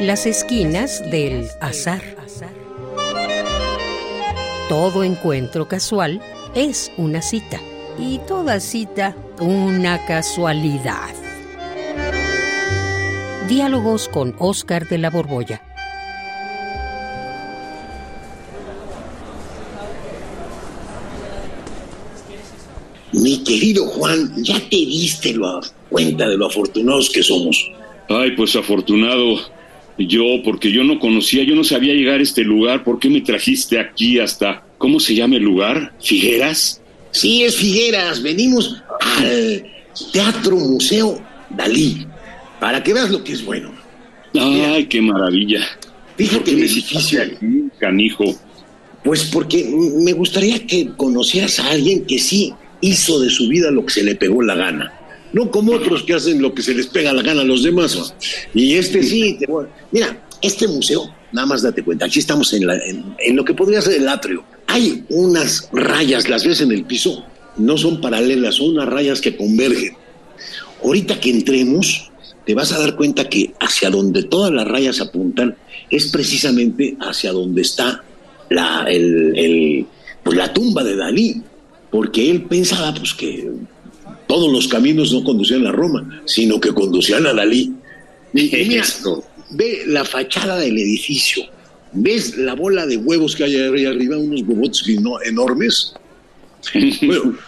Las esquinas del azar. Todo encuentro casual es una cita y toda cita una casualidad. Diálogos con Oscar de la Borbolla. Mi querido Juan, ya te diste la cuenta de lo afortunados que somos. Ay, pues afortunado yo, porque yo no conocía, yo no sabía llegar a este lugar. ¿Por qué me trajiste aquí hasta, ¿cómo se llama el lugar? ¿Figueras? Sí, es Figueras. Venimos al Teatro Museo Dalí, para que veas lo que es bueno. Ay, qué maravilla. Fíjate el edificio. Aquí, canijo. Pues porque me gustaría que conocieras a alguien que sí hizo de su vida lo que se le pegó la gana. No como otros que hacen lo que se les pega la gana a los demás. Y este sí. Mira, este museo, nada más date cuenta, aquí estamos en, en, lo que podría ser el atrio. Hay unas rayas, las ves en el piso, no son paralelas, son unas rayas que convergen. Ahorita que entremos, te vas a dar cuenta que hacia donde todas las rayas apuntan es precisamente hacia donde está la, el, pues la tumba de Dalí, porque él pensaba pues que todos los caminos no conducían a Roma, sino que conducían a Dalí. Y mira, ve la fachada del edificio, ves la bola de huevos que hay ahí arriba, unos huevos enormes. Bueno,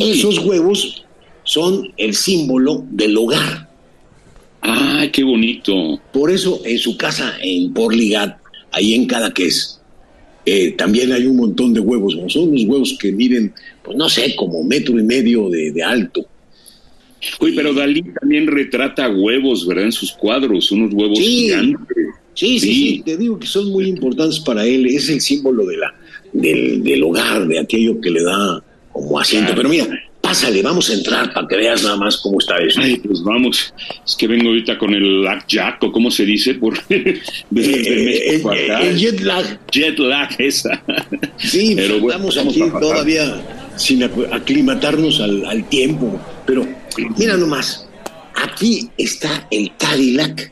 esos huevos son el símbolo del hogar. ¡Ah, qué bonito! Por eso en su casa en Porligat, ahí en Cadaqués, eh, también hay un montón de huevos. Son unos huevos que miden, pues no sé, como metro y medio de, alto. Uy, pero Dalí también retrata huevos, ¿verdad? En sus cuadros, unos huevos gigantes. Sí, sí, sí, te digo que son muy importantes para él. Es el símbolo de la, del, del hogar, de aquello que le da como asiento. Pero mira, pásale, vamos a entrar para que veas nada más cómo está eso. Ay, pues vamos. Es que vengo ahorita con el lag jack, o cómo se dice, por desde eh, México eh, acá. El jet lag. Jet lag, esa. Sí, pero estamos aquí todavía sin aclimatarnos al, al tiempo. Pero mira nomás, aquí está el Cadillac,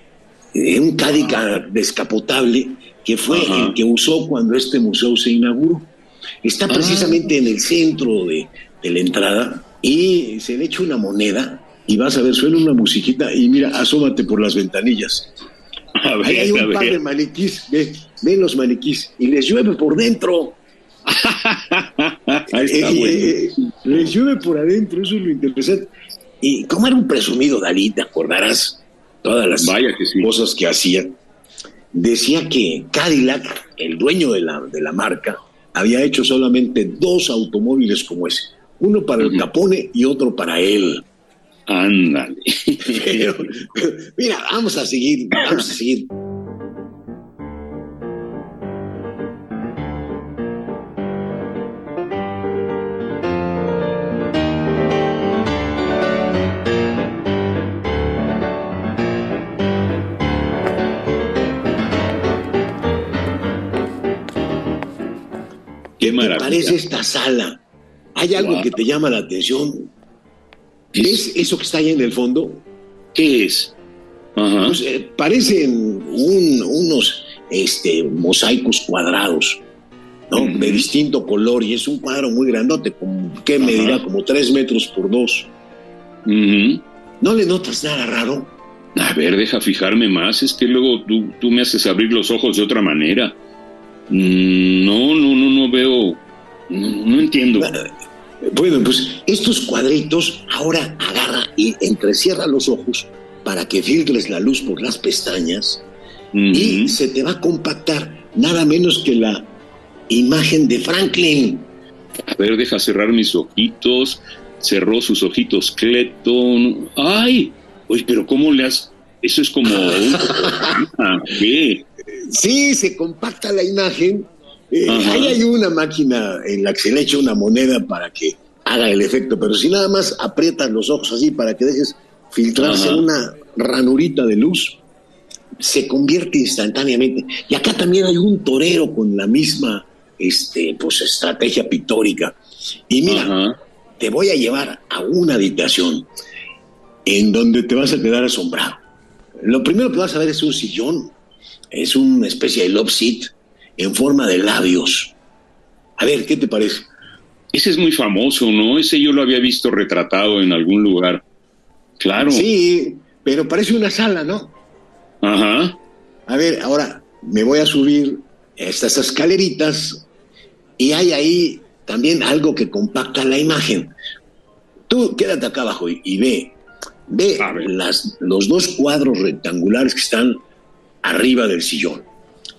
eh, un Cadillac descapotable que fue el que usó cuando este museo se inauguró. Está ah. precisamente en el centro de, de la entrada y se le echa una moneda y vas a ver, suena una musiquita y mira, asómate por las ventanillas. Ahí hay un par de maniquís, ve, ven los maniquís y les llueve por dentro. Ahí está, eh, eh, les llueve por adentro, eso es lo interesante. Y como era un presumido Dalí, te acordarás todas las cosas que hacía. Decía que Cadillac, el dueño de la, de la marca, había hecho solamente dos automóviles como ese uno para el Capone y otro para él. Ándale. mira, vamos a seguir, vamos a seguir. Qué maravilla. ¿Qué parece esta sala? ¿Hay algo que te llama la atención? ¿Ves eso que está ahí en el fondo? ¿Qué es? Pues, eh, parecen unos este, mosaicos cuadrados, ¿no? De distinto color y es un cuadro muy grandote, como, ¿qué medirá? Como tres metros por dos. ¿No le notas nada raro? A ver, deja fijarme más, es que luego tú, tú me haces abrir los ojos de otra manera. Mm, no, no, no, no veo, no, no entiendo. Bueno, pues estos cuadritos ahora agarra y entrecierra los ojos para que filtres la luz por las pestañas y se te va a compactar nada menos que la imagen de Franklin. A ver, deja cerrar mis ojitos. Cerró sus ojitos Cleton. ¡Ay! Oye, pero ¿cómo le has...? Eso es como... ¿Qué? Sí, se compacta la imagen eh, ahí hay una máquina en la que se le echa una moneda para que haga el efecto, pero si nada más aprietas los ojos así para que dejes filtrarse una ranurita de luz, se convierte instantáneamente. Y acá también hay un torero con la misma este, pues, estrategia pictórica. Y mira, te voy a llevar a una habitación en donde te vas a quedar asombrado. Lo primero que vas a ver es un sillón Es una especie de love seat en forma de labios. A ver, ¿qué te parece? Ese es muy famoso, ¿no? Ese yo lo había visto retratado en algún lugar. Claro. Sí, pero parece una sala, ¿no? Ajá. A ver, ahora me voy a subir estas escaleritas y hay ahí también algo que compacta la imagen. Tú quédate acá abajo y, ve, ve las, los dos cuadros rectangulares que están arriba del sillón.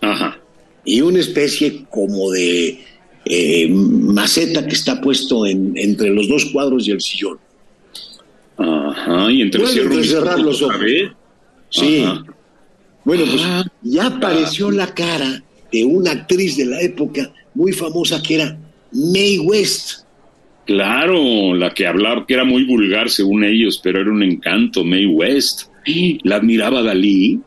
Ajá. Y una especie como de eh, maceta que está puesto en, entre los dos cuadros y el sillón. Ajá, y entre cerrar los ojos. Sí. Bueno, pues ah, ya apareció la cara de una actriz de la época muy famosa que era May West. Claro, la que hablaba, que era muy vulgar según ellos, pero era un encanto, May West. ¿La admiraba Dalí?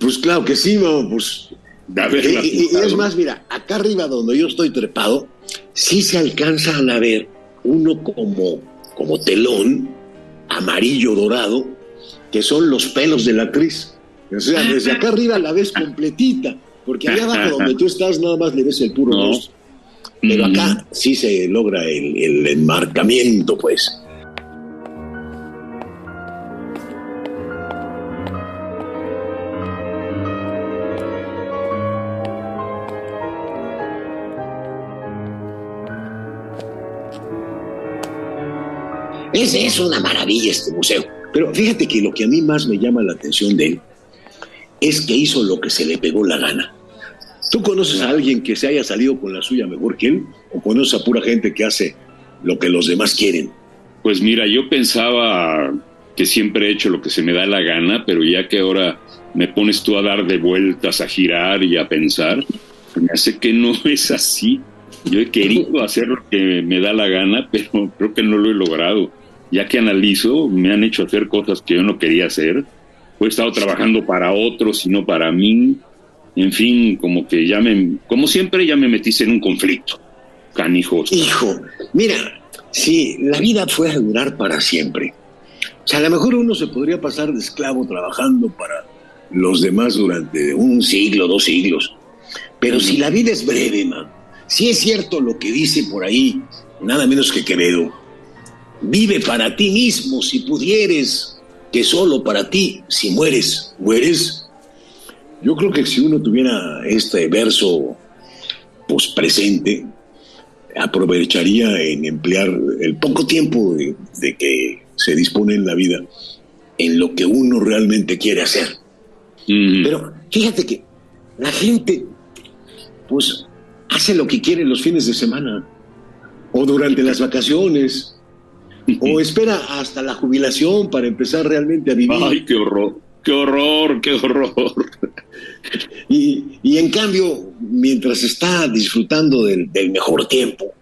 Pues claro que sí, vamos, pues. Y, es más, mira, acá arriba donde yo estoy trepado, sí se alcanza a ver uno como, como telón, amarillo dorado, que son los pelos de la actriz. O sea, desde acá arriba la ves completita, porque allá abajo donde tú estás nada más le ves el puro rostro. Pero acá sí se logra el, enmarcamiento, pues. Es, es una maravilla este museo. Pero fíjate que lo que a mí más me llama la atención de él es que hizo lo que se le pegó la gana. ¿Tú conoces a alguien que se haya salido con la suya mejor que él? ¿O conoces a pura gente que hace lo que los demás quieren? Pues mira, yo pensaba que siempre he hecho lo que se me da la gana, pero ya que ahora me pones tú a dar de vueltas, a girar y a pensar, me hace que no es así. Yo he querido hacer lo que me da la gana, pero creo que no lo he logrado. Ya que analizo, me han hecho hacer cosas que yo no quería hacer. he estado trabajando para otros y no para mí en fin, como que ya me, como siempre, ya me metiste en un conflicto, canijos. Hijo, mira, si la vida fuera a durar para siempre, o sea, a lo mejor uno se podría pasar de esclavo trabajando para los demás durante un siglo, dos siglos. Pero si la vida es breve, man, si es cierto lo que dice por ahí, nada menos que Quevedo, vive para ti mismo si pudieres, que solo para ti, si mueres, mueres. Yo creo que si uno tuviera este verso pues, presente, aprovecharía en emplear el poco tiempo de, que se dispone en la vida en lo que uno realmente quiere hacer. Pero fíjate que la gente, pues, hace lo que quiere los fines de semana, o durante las vacaciones, o espera hasta la jubilación para empezar realmente a vivir. ¡Ay, qué horror! ¡Qué horror! ¡Qué horror! Y, y en cambio, mientras está disfrutando del, mejor tiempo,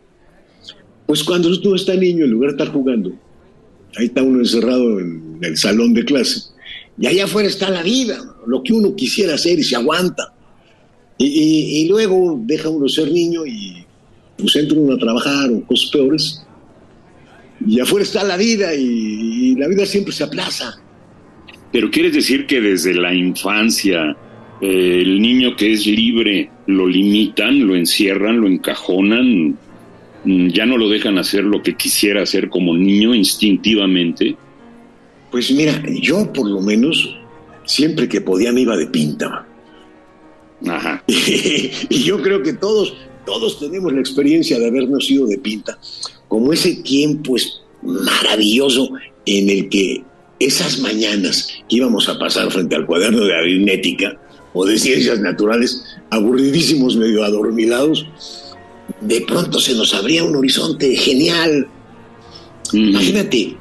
pues cuando tú estás niño, en lugar de estar jugando, ahí está uno encerrado en el salón de clase, y allá afuera está la vida, lo que uno quisiera hacer y se aguanta. Y, luego deja uno ser niño y pues entra uno a trabajar o cosas peores. Y afuera está la vida y la vida siempre se aplaza. Pero quieres decir que desde la infancia el niño que es libre lo limitan, lo encierran, lo encajonan, mm, ya no lo dejan hacer lo que quisiera hacer como niño instintivamente. Pues mira, yo por lo menos siempre que podía me iba de pinta. Ajá. y yo creo que todos, todos tenemos la experiencia de habernos ido de pinta, como ese tiempo es maravilloso en el que esas mañanas que íbamos a pasar frente al cuaderno de aritmética, o de ciencias naturales, aburridísimos, medio adormilados, de pronto se nos abría un horizonte genial. Imagínate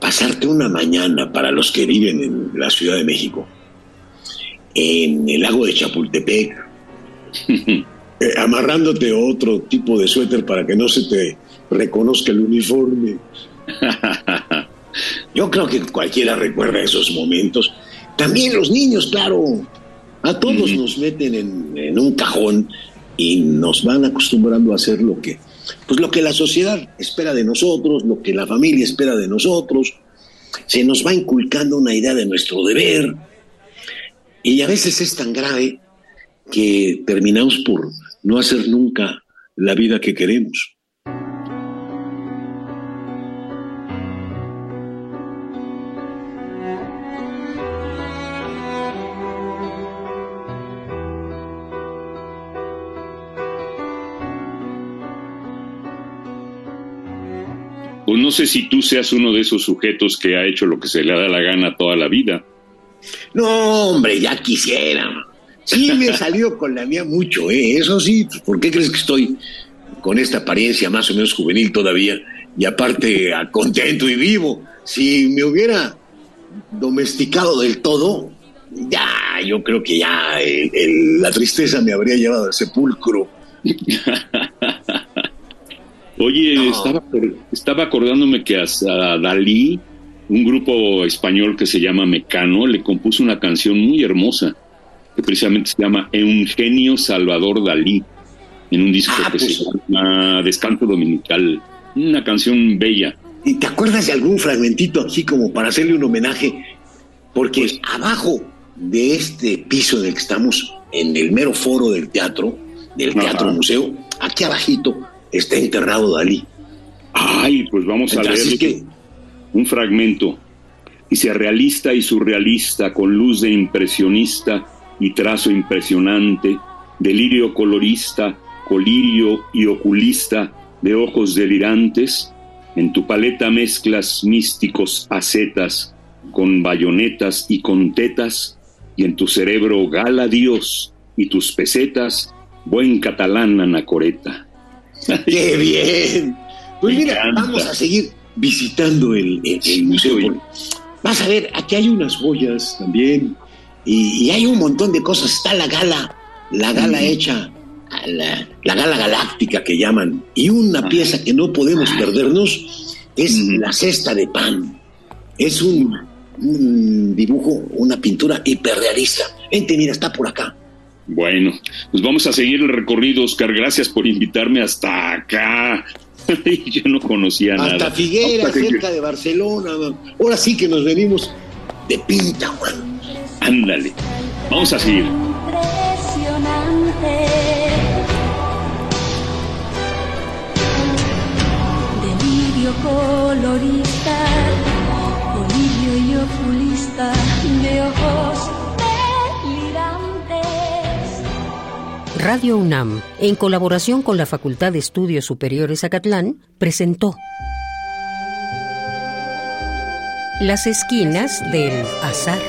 pasarte una mañana para los que viven en la Ciudad de México, en el lago de Chapultepec, eh, amarrándote otro tipo de suéter para que no se te reconozca el uniforme. Yo creo que cualquiera recuerda esos momentos. También los niños, claro, a todos nos meten en, un cajón y nos van acostumbrando a hacer lo que, pues lo que la sociedad espera de nosotros, lo que la familia espera de nosotros. Se nos va inculcando una idea de nuestro deber. Y a veces es tan grave que terminamos por no hacer nunca la vida que queremos. Pues no sé si tú seas uno de esos sujetos que ha hecho lo que se le da la gana toda la vida. No, hombre, ya quisiera. Sí, me salió con la mía mucho, ¿eh? Eso sí, pues, ¿por qué crees que estoy con esta apariencia más o menos juvenil todavía? Y aparte, contento y vivo. Si me hubiera domesticado del todo, ya, yo creo que ya la tristeza me habría llevado al sepulcro. Oye, estaba, estaba acordándome que a Dalí, un grupo español que se llama Mecano, le compuso una canción muy hermosa, que precisamente se llama Eugenio Salvador Dalí, en un disco ah, que se pues. llama Descanso Dominical. Una canción bella. ¿Y te acuerdas de algún fragmentito así como para hacerle un homenaje? Porque pues, abajo de este piso en el que estamos, en el mero foro del teatro, del Teatro Museo, aquí abajito, está enterrado Dalí. Ay, pues vamos a leer que... un fragmento. Dice realista y surrealista, con luz de impresionista y trazo impresionante, delirio colorista, colirio y oculista de ojos delirantes, en tu paleta mezclas místicos acetas con bayonetas y con tetas, y en tu cerebro gala Dios y tus pesetas, buen catalán anacoreta. ¡Qué bien! Pues mira, vamos a seguir visitando el, museo. Vas a ver, aquí hay unas joyas también y, hay un montón de cosas. Está la gala, la gala hecha, la, gala galáctica que llaman. Y una pieza que no podemos perdernos es la cesta de pan. Es un, un dibujo, una pintura hiperrealista. Vente, mira, está por acá. Bueno, pues vamos a seguir el recorrido, Oscar. Gracias por invitarme hasta acá. Yo no conocía hasta nada. Hasta Figuera, cerca de Barcelona. Ahora sí que nos venimos de pinta, Juan. Ándale. Vamos a seguir. Delirio colorista, colirio y oculista de ojos Radio UNAM, en colaboración con la Facultad de Estudios Superiores Acatlán, presentó Las esquinas del azar.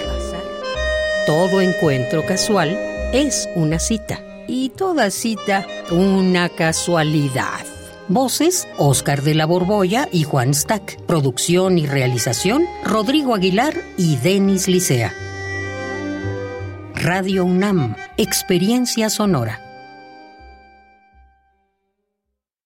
Todo encuentro casual es una cita y toda cita una casualidad. Voces, Oscar de la Borbolla y Juan Stack. Producción y realización, Rodrigo Aguilar y Denis Licea. Radio UNAM, Experiencia Sonora.